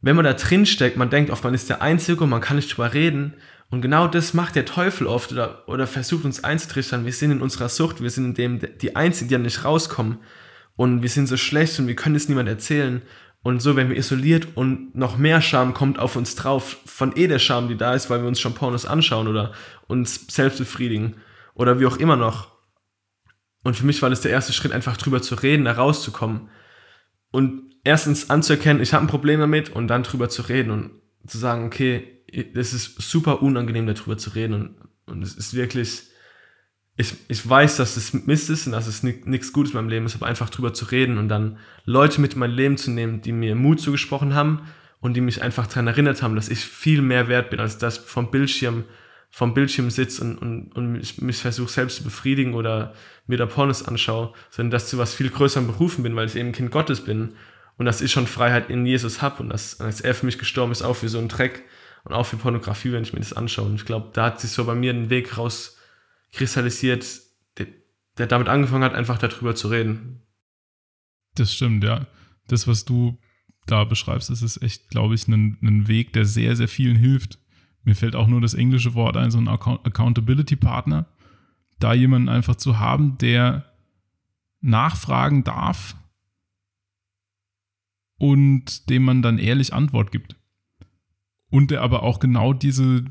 wenn man da drin steckt, man denkt oft, man ist der Einzige und man kann nicht drüber reden und genau das macht der Teufel oft oder, oder versucht uns einzutrichtern, wir sind in unserer Sucht, wir sind in dem die Einzigen, die da nicht rauskommen und wir sind so schlecht und wir können es niemand erzählen. Und so werden wir isoliert und noch mehr Scham kommt auf uns drauf, von eh der Scham, die da ist, weil wir uns schon Pornos anschauen oder uns selbst befriedigen oder wie auch immer noch. Und für mich war das der erste Schritt, einfach drüber zu reden, da rauszukommen. Und erstens anzuerkennen, ich habe ein Problem damit und dann drüber zu reden und zu sagen, okay, es ist super unangenehm, darüber zu reden und, und es ist wirklich, ich, ich weiß, dass es Mist ist und dass es nichts Gutes in meinem Leben ist, aber einfach drüber zu reden und dann Leute mit in mein Leben zu nehmen, die mir Mut zugesprochen haben und die mich einfach daran erinnert haben, dass ich viel mehr wert bin, als das vom Bildschirm, vom Bildschirm sitze und, und, und mich, versuche selbst zu befriedigen oder mir da Pornos anschaue, sondern dass zu was viel größerem berufen bin, weil ich eben Kind Gottes bin und dass ich schon Freiheit in Jesus habe und dass, dass er für mich gestorben ist, auch für so einen Dreck und auch für Pornografie, wenn ich mir das anschaue. Und ich glaube, da hat sich so bei mir ein Weg rauskristallisiert, der, der damit angefangen hat, einfach darüber zu reden. Das stimmt, ja. Das, was du da beschreibst, das ist echt, glaube ich, ein, ein Weg, der sehr, sehr vielen hilft. Mir fällt auch nur das englische Wort ein, so ein Accountability-Partner. Da jemanden einfach zu haben, der nachfragen darf und dem man dann ehrlich Antwort gibt. Und der aber auch genau diese,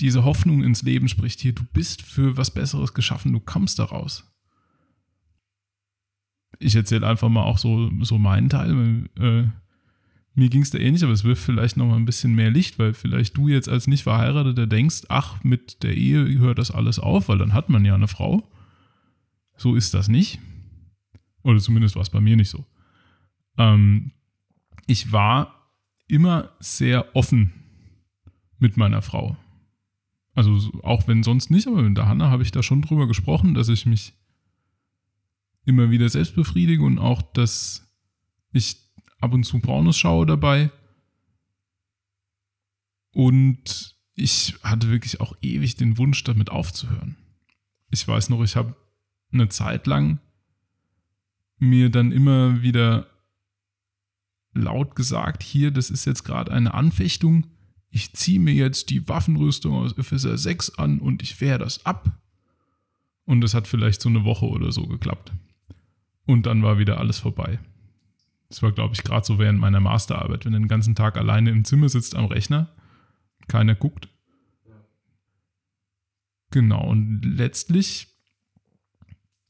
diese Hoffnung ins Leben spricht. Hier, du bist für was Besseres geschaffen, du kommst daraus. Ich erzähle einfach mal auch so, so meinen Teil. Äh, mir ging es da ähnlich, aber es wirft vielleicht noch mal ein bisschen mehr Licht, weil vielleicht du jetzt als nicht Verheirateter denkst, ach, mit der Ehe hört das alles auf, weil dann hat man ja eine Frau. So ist das nicht. Oder zumindest war es bei mir nicht so. Ähm, ich war immer sehr offen mit meiner Frau. Also auch wenn sonst nicht, aber mit der Hanna habe ich da schon drüber gesprochen, dass ich mich immer wieder selbst befriedige und auch, dass ich ab und zu Pornos schaue dabei. Und ich hatte wirklich auch ewig den Wunsch, damit aufzuhören. Ich weiß noch, ich habe eine Zeit lang mir dann immer wieder laut gesagt, hier, das ist jetzt gerade eine Anfechtung, ich ziehe mir jetzt die Waffenrüstung aus Epheser 6 an und ich wehre das ab. Und es hat vielleicht so eine Woche oder so geklappt. Und dann war wieder alles vorbei. Das war, glaube ich, gerade so während meiner Masterarbeit, wenn du den ganzen Tag alleine im Zimmer sitzt am Rechner, keiner guckt. Genau, und letztlich,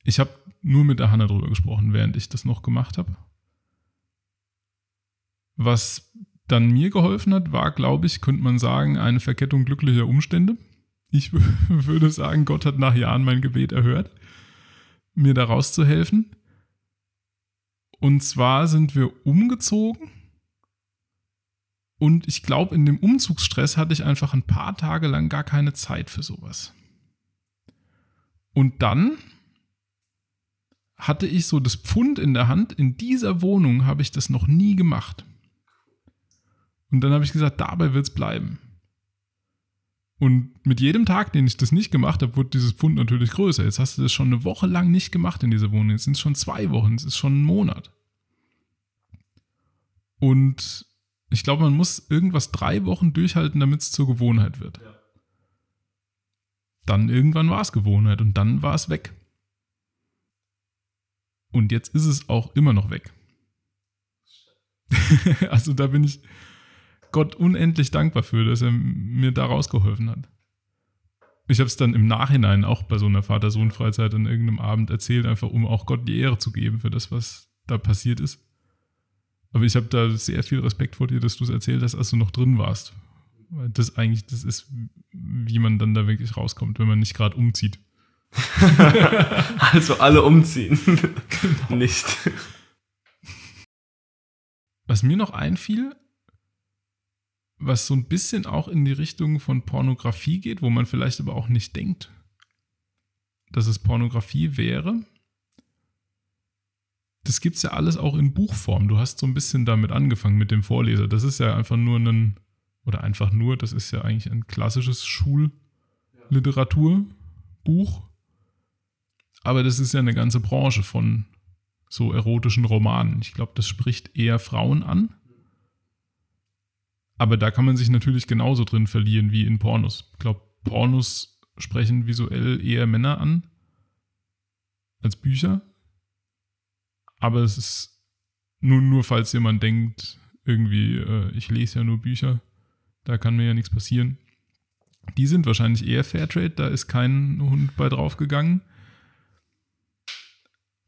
ich habe nur mit der Hanna drüber gesprochen, während ich das noch gemacht habe. Was dann mir geholfen hat, war, glaube ich, könnte man sagen, eine Verkettung glücklicher Umstände. Ich würde sagen, Gott hat nach Jahren mein Gebet erhört, mir da rauszuhelfen. Und zwar sind wir umgezogen. Und ich glaube, in dem Umzugsstress hatte ich einfach ein paar Tage lang gar keine Zeit für sowas. Und dann hatte ich so das Pfund in der Hand. In dieser Wohnung habe ich das noch nie gemacht. Und dann habe ich gesagt, dabei wird es bleiben. Und mit jedem Tag, den ich das nicht gemacht habe, wurde dieses Pfund natürlich größer. Jetzt hast du das schon eine Woche lang nicht gemacht in dieser Wohnung. Jetzt sind es schon zwei Wochen, es ist schon ein Monat. Und ich glaube, man muss irgendwas drei Wochen durchhalten, damit es zur Gewohnheit wird. Ja. Dann irgendwann war es Gewohnheit und dann war es weg. Und jetzt ist es auch immer noch weg. also da bin ich, Gott unendlich dankbar für, dass er mir da rausgeholfen hat. Ich habe es dann im Nachhinein auch bei so einer Vater-Sohn-Freizeit an irgendeinem Abend erzählt, einfach um auch Gott die Ehre zu geben für das, was da passiert ist. Aber ich habe da sehr viel Respekt vor dir, dass du es erzählt hast, als du noch drin warst. Weil das eigentlich, das ist, wie man dann da wirklich rauskommt, wenn man nicht gerade umzieht. also alle umziehen. Genau. Nicht. Was mir noch einfiel, was so ein bisschen auch in die Richtung von Pornografie geht, wo man vielleicht aber auch nicht denkt, dass es Pornografie wäre. Das gibt es ja alles auch in Buchform. Du hast so ein bisschen damit angefangen mit dem Vorleser. Das ist ja einfach nur ein, oder einfach nur, das ist ja eigentlich ein klassisches Schulliteraturbuch. Aber das ist ja eine ganze Branche von so erotischen Romanen. Ich glaube, das spricht eher Frauen an. Aber da kann man sich natürlich genauso drin verlieren wie in Pornos. Ich glaube, Pornos sprechen visuell eher Männer an als Bücher. Aber es ist nur, nur falls jemand denkt, irgendwie, äh, ich lese ja nur Bücher, da kann mir ja nichts passieren. Die sind wahrscheinlich eher Fairtrade, da ist kein Hund bei draufgegangen.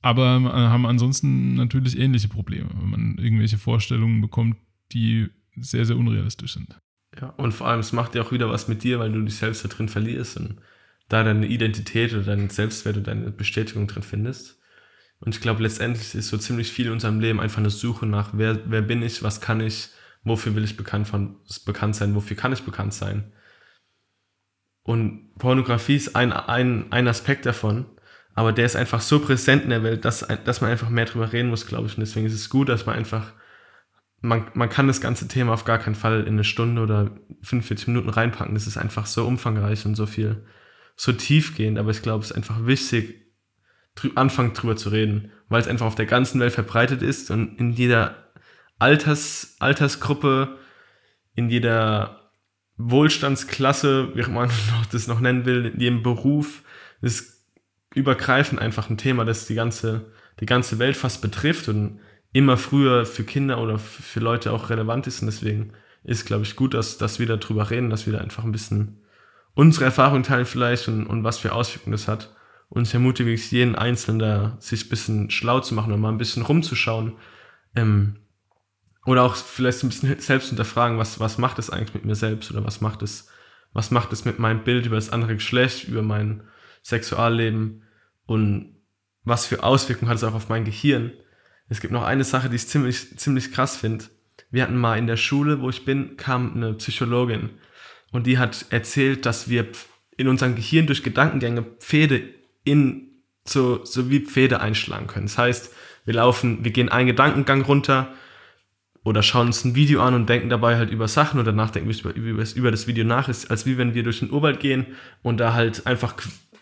Aber äh, haben ansonsten natürlich ähnliche Probleme, wenn man irgendwelche Vorstellungen bekommt, die sehr, sehr unrealistisch sind. Ja, und vor allem, es macht ja auch wieder was mit dir, weil du dich selbst da drin verlierst und da deine Identität oder deinen Selbstwert oder deine Bestätigung drin findest. Und ich glaube, letztendlich ist so ziemlich viel in unserem Leben einfach eine Suche nach, wer, wer bin ich, was kann ich, wofür will ich bekannt, von, bekannt sein, wofür kann ich bekannt sein. Und Pornografie ist ein, ein, ein Aspekt davon, aber der ist einfach so präsent in der Welt, dass, dass man einfach mehr drüber reden muss, glaube ich. Und deswegen ist es gut, dass man einfach, man, man kann das ganze Thema auf gar keinen Fall in eine Stunde oder 45 Minuten reinpacken. Das ist einfach so umfangreich und so viel, so tiefgehend, aber ich glaube, es ist einfach wichtig, drü anfangen drüber zu reden, weil es einfach auf der ganzen Welt verbreitet ist und in jeder Alters, Altersgruppe, in jeder Wohlstandsklasse, wie man das noch nennen will, in jedem Beruf, ist übergreifend einfach ein Thema, das die ganze, die ganze Welt fast betrifft und immer früher für Kinder oder für Leute auch relevant ist. Und deswegen ist, glaube ich, gut, dass, dass wir darüber reden, dass wir da einfach ein bisschen unsere Erfahrung teilen vielleicht und, und was für Auswirkungen das hat. Und ich ermutige jeden Einzelnen da, sich ein bisschen schlau zu machen und mal ein bisschen rumzuschauen. Ähm, oder auch vielleicht ein bisschen selbst hinterfragen, was, was macht es eigentlich mit mir selbst oder was macht es, was macht es mit meinem Bild über das andere Geschlecht, über mein Sexualleben und was für Auswirkungen hat es auch auf mein Gehirn. Es gibt noch eine Sache, die ich ziemlich, ziemlich krass finde. Wir hatten mal in der Schule, wo ich bin, kam eine Psychologin und die hat erzählt, dass wir in unserem Gehirn durch Gedankengänge Pfade in so, so wie Pfade einschlagen können. Das heißt, wir laufen, wir gehen einen Gedankengang runter oder schauen uns ein Video an und denken dabei halt über Sachen oder nachdenken über, über, über das Video nach, ist, als wie wenn wir durch den Urwald gehen und da halt einfach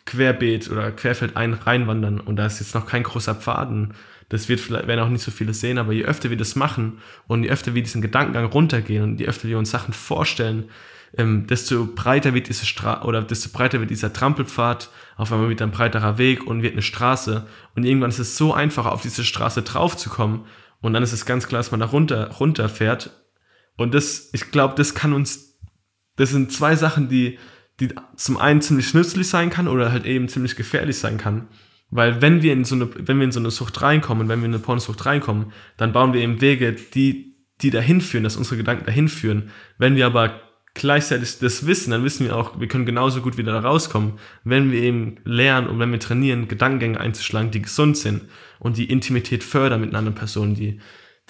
querbeet oder querfeld ein reinwandern und da ist jetzt noch kein großer Pfaden. Das wird vielleicht, werden auch nicht so viele sehen, aber je öfter wir das machen und je öfter wir diesen Gedankengang runtergehen und je öfter wir uns Sachen vorstellen, ähm, desto breiter wird diese Stra oder desto breiter wird dieser Trampelpfad, auf einmal wird ein breiterer Weg und wird eine Straße und irgendwann ist es so einfach, auf diese Straße draufzukommen und dann ist es ganz klar, dass man da runter, runterfährt und das, ich glaube, das kann uns, das sind zwei Sachen, die, die zum einen ziemlich nützlich sein kann oder halt eben ziemlich gefährlich sein kann. Weil wenn wir in so eine, wenn wir in so eine Sucht reinkommen, wenn wir in eine Pornosucht reinkommen, dann bauen wir eben Wege, die, die dahin führen, dass unsere Gedanken dahin führen. Wenn wir aber gleichzeitig das wissen, dann wissen wir auch, wir können genauso gut wieder da rauskommen, wenn wir eben lernen und wenn wir trainieren, Gedankengänge einzuschlagen, die gesund sind und die Intimität fördern mit einer anderen Person, die,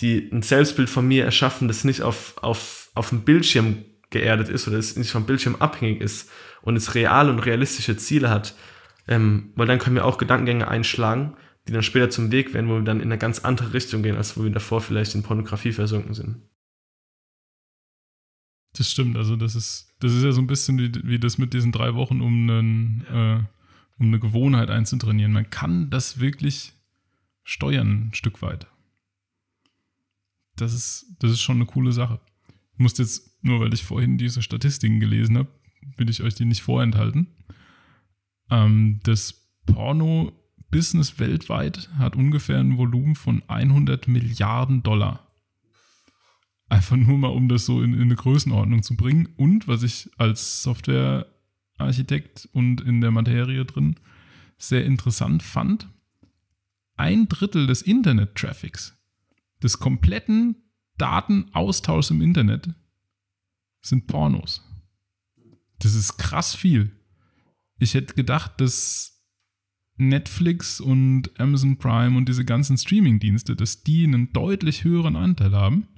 die ein Selbstbild von mir erschaffen, das nicht auf, auf, auf dem Bildschirm geerdet ist oder das nicht vom Bildschirm abhängig ist und es reale und realistische Ziele hat, ähm, weil dann können wir auch Gedankengänge einschlagen, die dann später zum Weg werden, wo wir dann in eine ganz andere Richtung gehen, als wo wir davor vielleicht in Pornografie versunken sind. Das stimmt, also das ist, das ist ja so ein bisschen wie, wie das mit diesen drei Wochen, um, einen, äh, um eine Gewohnheit einzutrainieren. Man kann das wirklich steuern, ein Stück weit. Das ist, das ist schon eine coole Sache. Ich muss jetzt, nur weil ich vorhin diese Statistiken gelesen habe, will ich euch die nicht vorenthalten. Ähm, das Porno-Business weltweit hat ungefähr ein Volumen von 100 Milliarden Dollar. Einfach nur mal, um das so in, in eine Größenordnung zu bringen. Und was ich als Softwarearchitekt und in der Materie drin sehr interessant fand, ein Drittel des Internet-Traffics, des kompletten Datenaustauschs im Internet, sind Pornos. Das ist krass viel. Ich hätte gedacht, dass Netflix und Amazon Prime und diese ganzen Streaming-Dienste, dass die einen deutlich höheren Anteil haben.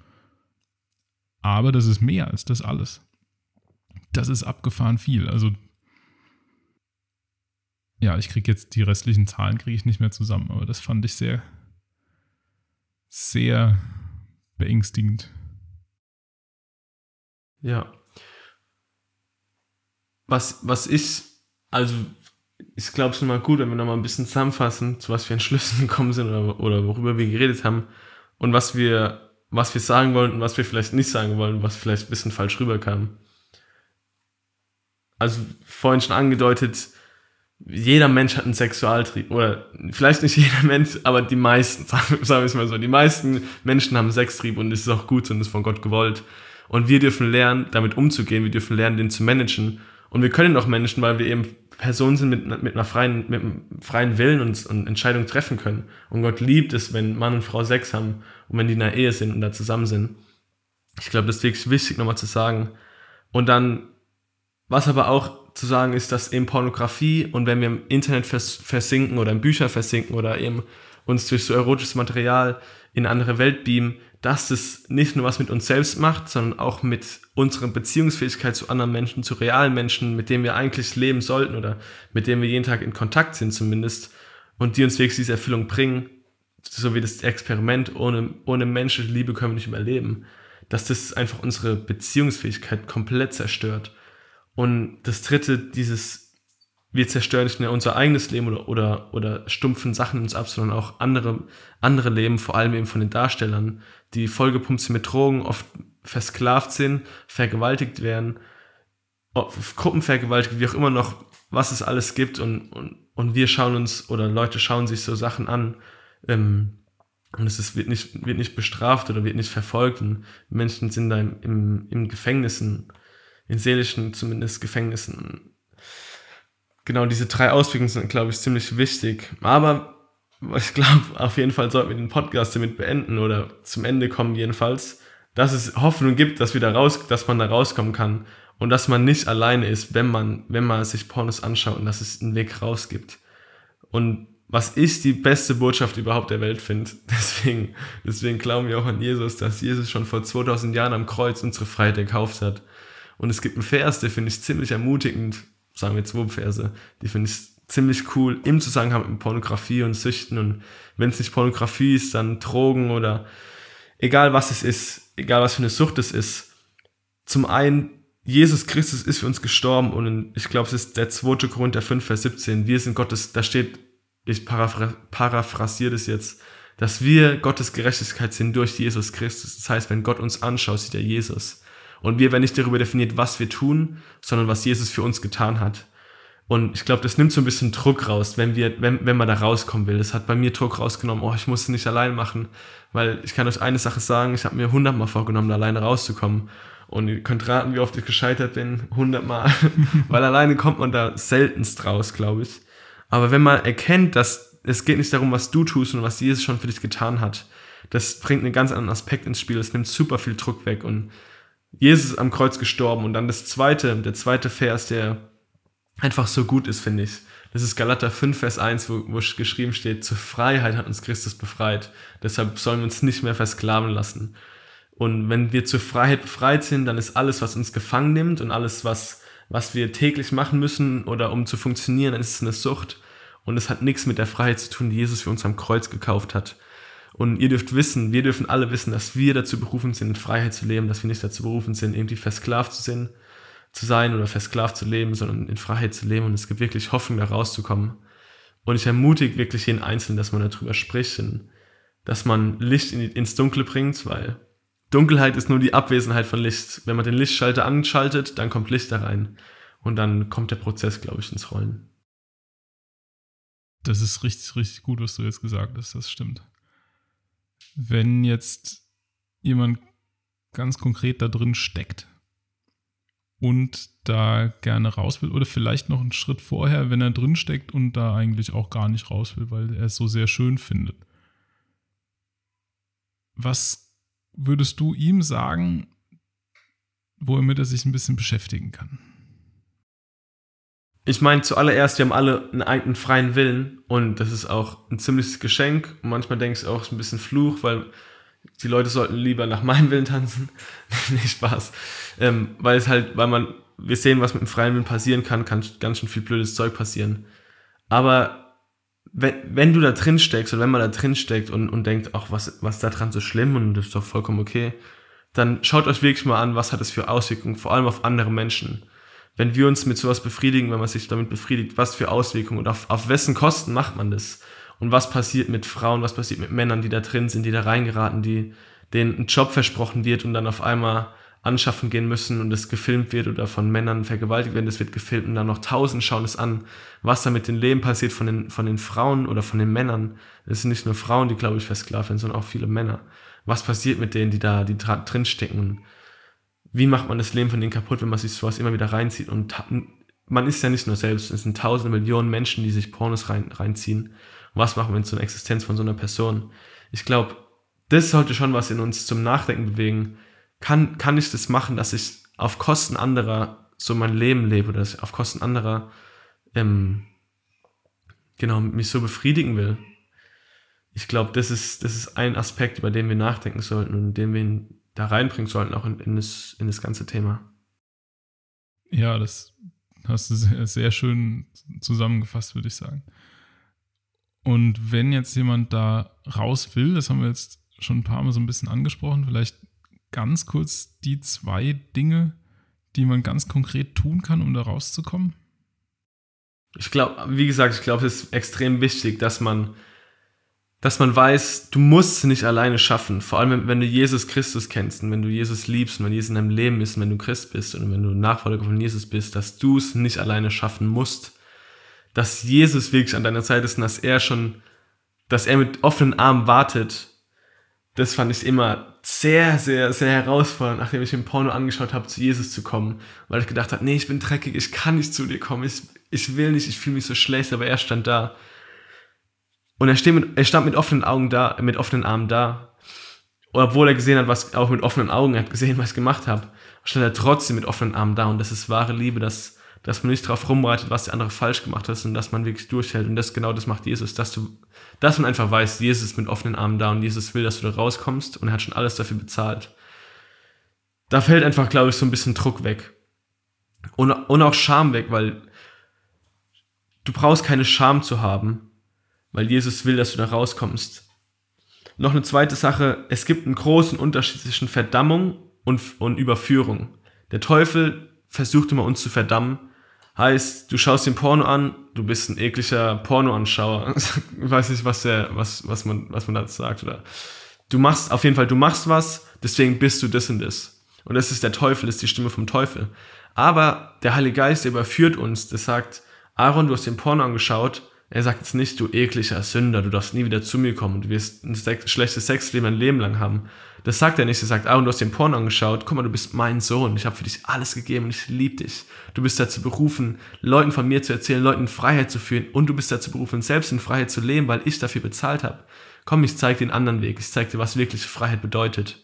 Aber das ist mehr als das alles. Das ist abgefahren viel. Also ja, ich kriege jetzt die restlichen Zahlen kriege ich nicht mehr zusammen, aber das fand ich sehr, sehr beängstigend. Ja. Was, was ich, also ich glaube es mal gut, wenn wir nochmal ein bisschen zusammenfassen, zu was wir Entschlüssen gekommen sind oder, oder worüber wir geredet haben und was wir was wir sagen wollen und was wir vielleicht nicht sagen wollen, was vielleicht ein bisschen falsch rüberkam. Also vorhin schon angedeutet, jeder Mensch hat einen Sexualtrieb. Oder vielleicht nicht jeder Mensch, aber die meisten, sagen wir es mal so. Die meisten Menschen haben Sextrieb und es ist auch gut und ist von Gott gewollt. Und wir dürfen lernen, damit umzugehen. Wir dürfen lernen, den zu managen. Und wir können auch managen, weil wir eben Personen sind mit, mit einer freien, mit einem freien Willen und, und Entscheidungen treffen können. Und Gott liebt es, wenn Mann und Frau Sex haben und wenn die in einer Ehe sind und da zusammen sind. Ich glaube, das ist wirklich wichtig, nochmal zu sagen. Und dann, was aber auch zu sagen ist, dass eben Pornografie und wenn wir im Internet vers versinken oder in Bücher versinken oder eben uns durch so erotisches Material in eine andere Welt beamen, dass es nicht nur was mit uns selbst macht, sondern auch mit unserer Beziehungsfähigkeit zu anderen Menschen, zu realen Menschen, mit denen wir eigentlich leben sollten oder mit denen wir jeden Tag in Kontakt sind zumindest und die uns wirklich diese Erfüllung bringen, so wie das Experiment, ohne, ohne menschliche Liebe können wir nicht überleben, dass das einfach unsere Beziehungsfähigkeit komplett zerstört. Und das dritte, dieses wir zerstören nicht nur unser eigenes Leben oder, oder, oder stumpfen Sachen uns ab, sondern auch andere, andere Leben, vor allem eben von den Darstellern, die vollgepumpt sind mit Drogen, oft versklavt sind, vergewaltigt werden, Gruppenvergewaltigt, wie auch immer noch, was es alles gibt. Und, und, und wir schauen uns oder Leute schauen sich so Sachen an ähm, und es ist, wird, nicht, wird nicht bestraft oder wird nicht verfolgt. Und Menschen sind da im, im, im Gefängnissen, in seelischen zumindest Gefängnissen genau diese drei Auswirkungen sind, glaube ich, ziemlich wichtig. Aber ich glaube, auf jeden Fall sollten wir den Podcast damit beenden oder zum Ende kommen jedenfalls, dass es Hoffnung gibt, dass, wir da raus, dass man da rauskommen kann und dass man nicht alleine ist, wenn man, wenn man sich Pornos anschaut und dass es einen Weg raus gibt. Und was ich die beste Botschaft überhaupt der Welt finde. Deswegen, deswegen glauben wir auch an Jesus, dass Jesus schon vor 2000 Jahren am Kreuz unsere Freiheit erkauft hat. Und es gibt einen Vers, der finde ich ziemlich ermutigend sagen wir zwei Verse, die finde ich ziemlich cool im Zusammenhang mit Pornografie und Süchten und wenn es nicht Pornografie ist, dann Drogen oder egal was es ist, egal was für eine Sucht es ist. Zum einen, Jesus Christus ist für uns gestorben und ich glaube, es ist der zweite Grund der 5, Vers 17. Wir sind Gottes, da steht, ich paraphr paraphrasiere das jetzt, dass wir Gottes Gerechtigkeit sind durch Jesus Christus. Das heißt, wenn Gott uns anschaut, sieht er Jesus. Und wir werden nicht darüber definiert, was wir tun, sondern was Jesus für uns getan hat. Und ich glaube, das nimmt so ein bisschen Druck raus, wenn wir, wenn, wenn man da rauskommen will. Das hat bei mir Druck rausgenommen, oh, ich muss es nicht allein machen. Weil ich kann euch eine Sache sagen, ich habe mir hundertmal vorgenommen, da alleine rauszukommen. Und ihr könnt raten, wie oft ich gescheitert bin. Hundertmal. Weil alleine kommt man da seltenst raus, glaube ich. Aber wenn man erkennt, dass es geht nicht darum, was du tust und was Jesus schon für dich getan hat, das bringt einen ganz anderen Aspekt ins Spiel. Es nimmt super viel Druck weg. Und Jesus am Kreuz gestorben. Und dann das zweite, der zweite Vers, der einfach so gut ist, finde ich. Das ist Galater 5, Vers 1, wo, wo geschrieben steht, zur Freiheit hat uns Christus befreit. Deshalb sollen wir uns nicht mehr versklaven lassen. Und wenn wir zur Freiheit befreit sind, dann ist alles, was uns gefangen nimmt und alles, was, was wir täglich machen müssen oder um zu funktionieren, dann ist es eine Sucht. Und es hat nichts mit der Freiheit zu tun, die Jesus für uns am Kreuz gekauft hat. Und ihr dürft wissen, wir dürfen alle wissen, dass wir dazu berufen sind, in Freiheit zu leben, dass wir nicht dazu berufen sind, irgendwie versklavt zu, sein, zu sein oder versklavt zu leben, sondern in Freiheit zu leben. Und es gibt wirklich Hoffnung, da rauszukommen. Und ich ermutige wirklich jeden Einzelnen, dass man darüber spricht und dass man Licht in, ins Dunkle bringt, weil Dunkelheit ist nur die Abwesenheit von Licht. Wenn man den Lichtschalter anschaltet, dann kommt Licht da rein. Und dann kommt der Prozess, glaube ich, ins Rollen. Das ist richtig, richtig gut, was du jetzt gesagt hast. Das stimmt wenn jetzt jemand ganz konkret da drin steckt und da gerne raus will oder vielleicht noch einen Schritt vorher, wenn er drin steckt und da eigentlich auch gar nicht raus will, weil er es so sehr schön findet. Was würdest du ihm sagen, womit er sich ein bisschen beschäftigen kann? Ich meine, zuallererst, wir haben alle einen eigenen freien Willen und das ist auch ein ziemliches Geschenk. Und manchmal denke ich auch ein bisschen Fluch, weil die Leute sollten lieber nach meinem Willen tanzen. Nicht Spaß. Ähm, weil es halt, weil man, wir sehen, was mit dem freien Willen passieren kann, kann ganz schön viel blödes Zeug passieren. Aber wenn, wenn du da drin steckst oder wenn man da drin steckt und, und denkt, ach, was, was ist da dran so schlimm und das ist doch vollkommen okay, dann schaut euch wirklich mal an, was hat es für Auswirkungen, vor allem auf andere Menschen wenn wir uns mit sowas befriedigen, wenn man sich damit befriedigt, was für Auswirkungen und auf, auf wessen Kosten macht man das? Und was passiert mit Frauen, was passiert mit Männern, die da drin sind, die da reingeraten, die denen ein Job versprochen wird und dann auf einmal anschaffen gehen müssen und es gefilmt wird oder von Männern vergewaltigt werden, das wird gefilmt und dann noch tausend schauen es an, was da mit dem Leben passiert von den, von den Frauen oder von den Männern. Es sind nicht nur Frauen, die, glaube ich, versklavt werden, sondern auch viele Männer. Was passiert mit denen, die da, die drinstecken? Wie macht man das Leben von denen kaputt, wenn man sich sowas immer wieder reinzieht? Und man ist ja nicht nur selbst, es sind tausende Millionen Menschen, die sich Pornos rein, reinziehen. Was machen wir mit so einer Existenz von so einer Person? Ich glaube, das sollte schon was in uns zum Nachdenken bewegen, kann, kann ich das machen, dass ich auf Kosten anderer so mein Leben lebe oder dass ich auf Kosten anderer ähm, genau mich so befriedigen will. Ich glaube, das ist, das ist ein Aspekt, über den wir nachdenken sollten und den wir da reinbringen sollten, auch in, in, das, in das ganze Thema. Ja, das hast du sehr, sehr schön zusammengefasst, würde ich sagen. Und wenn jetzt jemand da raus will, das haben wir jetzt schon ein paar Mal so ein bisschen angesprochen, vielleicht ganz kurz die zwei Dinge, die man ganz konkret tun kann, um da rauszukommen? Ich glaube, wie gesagt, ich glaube, es ist extrem wichtig, dass man, dass man weiß, du musst es nicht alleine schaffen. Vor allem, wenn, du Jesus Christus kennst und wenn du Jesus liebst und wenn Jesus in deinem Leben ist und wenn du Christ bist und wenn du Nachfolger von Jesus bist, dass du es nicht alleine schaffen musst. Dass Jesus wirklich an deiner Seite ist und dass er schon, dass er mit offenen Armen wartet. Das fand ich immer sehr, sehr, sehr herausfordernd, nachdem ich den Porno angeschaut habe, zu Jesus zu kommen, weil ich gedacht habe, nee, ich bin dreckig, ich kann nicht zu dir kommen, ich, ich will nicht, ich fühle mich so schlecht, aber er stand da. Und er, steht mit, er stand mit offenen Augen da, mit offenen Armen da. obwohl er gesehen hat, was, auch mit offenen Augen, er hat gesehen, was ich gemacht habe, stand er trotzdem mit offenen Armen da. Und das ist wahre Liebe, dass, dass man nicht drauf rumreitet, was der andere falsch gemacht hat, sondern dass man wirklich durchhält. Und das genau das macht Jesus, dass du dass man einfach weiß, Jesus ist mit offenen Armen da und Jesus will, dass du da rauskommst und er hat schon alles dafür bezahlt. Da fällt einfach, glaube ich, so ein bisschen Druck weg. Und, und auch Scham weg, weil du brauchst keine Scham zu haben, weil Jesus will, dass du da rauskommst. Noch eine zweite Sache, es gibt einen großen Unterschied zwischen Verdammung und, und Überführung. Der Teufel versucht immer uns zu verdammen, Heißt, du schaust den Porno an, du bist ein ekliger Pornoanschauer. ich weiß nicht, was, der, was, was, man, was man dazu sagt. Oder du machst, auf jeden Fall, du machst was, deswegen bist du das und das. Und das ist der Teufel, das ist die Stimme vom Teufel. Aber der Heilige Geist, überführt uns, der sagt, Aaron, du hast den Porno angeschaut, er sagt jetzt nicht, du ekliger Sünder, du darfst nie wieder zu mir kommen, du wirst ein schlechtes Sexleben ein Leben lang haben. Das sagt er nicht. Er sagt, ah, und du hast den Porn angeschaut. Guck mal, du bist mein Sohn. Ich habe für dich alles gegeben und ich liebe dich. Du bist dazu berufen, Leuten von mir zu erzählen, Leuten Freiheit zu führen und du bist dazu berufen, selbst in Freiheit zu leben, weil ich dafür bezahlt habe. Komm, ich zeige dir einen anderen Weg. Ich zeige dir, was wirklich Freiheit bedeutet.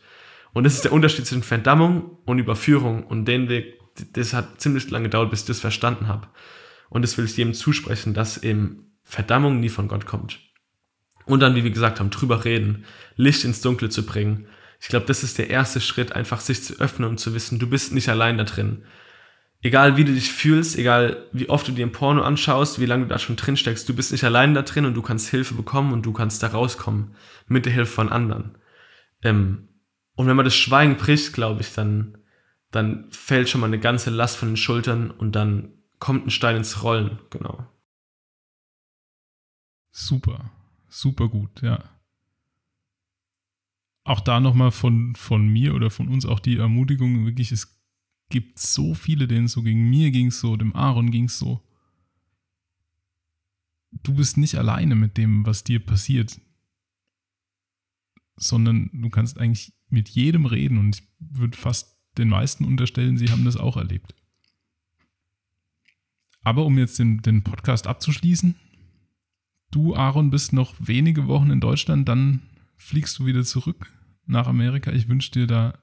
Und das ist der Unterschied zwischen Verdammung und Überführung. Und den Weg, das hat ziemlich lange gedauert, bis ich das verstanden habe. Und das will ich jedem zusprechen, dass eben Verdammung nie von Gott kommt. Und dann, wie wir gesagt haben, drüber reden, Licht ins Dunkle zu bringen ich glaube, das ist der erste Schritt, einfach sich zu öffnen und zu wissen, du bist nicht allein da drin. Egal wie du dich fühlst, egal wie oft du dir ein Porno anschaust, wie lange du da schon drin steckst, du bist nicht allein da drin und du kannst Hilfe bekommen und du kannst da rauskommen mit der Hilfe von anderen. Ähm, und wenn man das Schweigen bricht, glaube ich, dann, dann fällt schon mal eine ganze Last von den Schultern und dann kommt ein Stein ins Rollen, genau. Super, super gut, ja auch da nochmal von, von mir oder von uns auch die Ermutigung, wirklich, es gibt so viele, denen so ging. Mir ging es so, dem Aaron ging es so. Du bist nicht alleine mit dem, was dir passiert, sondern du kannst eigentlich mit jedem reden und ich würde fast den meisten unterstellen, sie haben das auch erlebt. Aber um jetzt den, den Podcast abzuschließen, du, Aaron, bist noch wenige Wochen in Deutschland, dann fliegst du wieder zurück nach Amerika. Ich wünsche dir da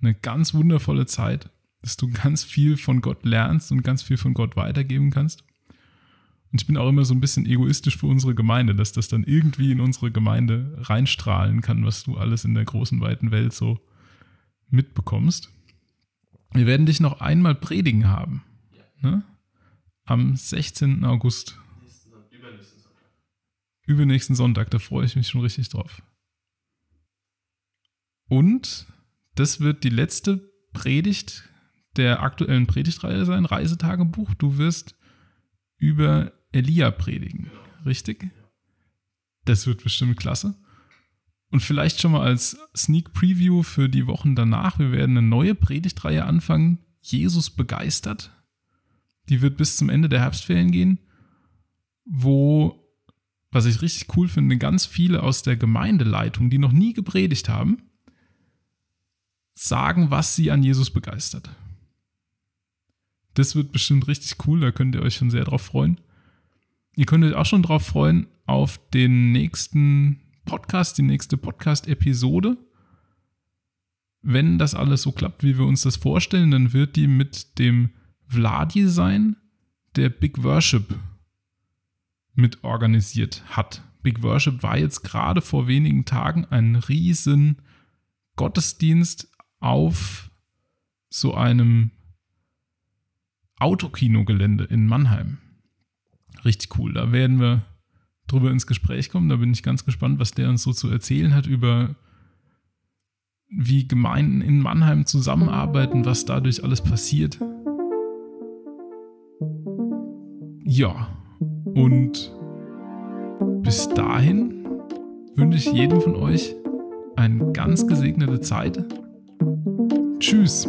eine ganz wundervolle Zeit, dass du ganz viel von Gott lernst und ganz viel von Gott weitergeben kannst. Und ich bin auch immer so ein bisschen egoistisch für unsere Gemeinde, dass das dann irgendwie in unsere Gemeinde reinstrahlen kann, was du alles in der großen, weiten Welt so mitbekommst. Wir werden dich noch einmal predigen haben. Ne? Am 16. August. Übernächsten Sonntag. Da freue ich mich schon richtig drauf. Und das wird die letzte Predigt der aktuellen Predigtreihe sein, Reisetagebuch. Du wirst über Elia predigen, richtig? Das wird bestimmt klasse. Und vielleicht schon mal als Sneak Preview für die Wochen danach. Wir werden eine neue Predigtreihe anfangen. Jesus begeistert. Die wird bis zum Ende der Herbstferien gehen, wo, was ich richtig cool finde, ganz viele aus der Gemeindeleitung, die noch nie gepredigt haben, sagen, was sie an Jesus begeistert. Das wird bestimmt richtig cool, da könnt ihr euch schon sehr drauf freuen. Ihr könnt euch auch schon drauf freuen auf den nächsten Podcast, die nächste Podcast-Episode. Wenn das alles so klappt, wie wir uns das vorstellen, dann wird die mit dem Vladi sein, der Big Worship mit organisiert hat. Big Worship war jetzt gerade vor wenigen Tagen ein riesen Gottesdienst auf so einem Autokinogelände in Mannheim. Richtig cool. Da werden wir drüber ins Gespräch kommen. Da bin ich ganz gespannt, was der uns so zu erzählen hat über wie Gemeinden in Mannheim zusammenarbeiten, was dadurch alles passiert. Ja, und bis dahin wünsche ich jedem von euch eine ganz gesegnete Zeit. Tschüss.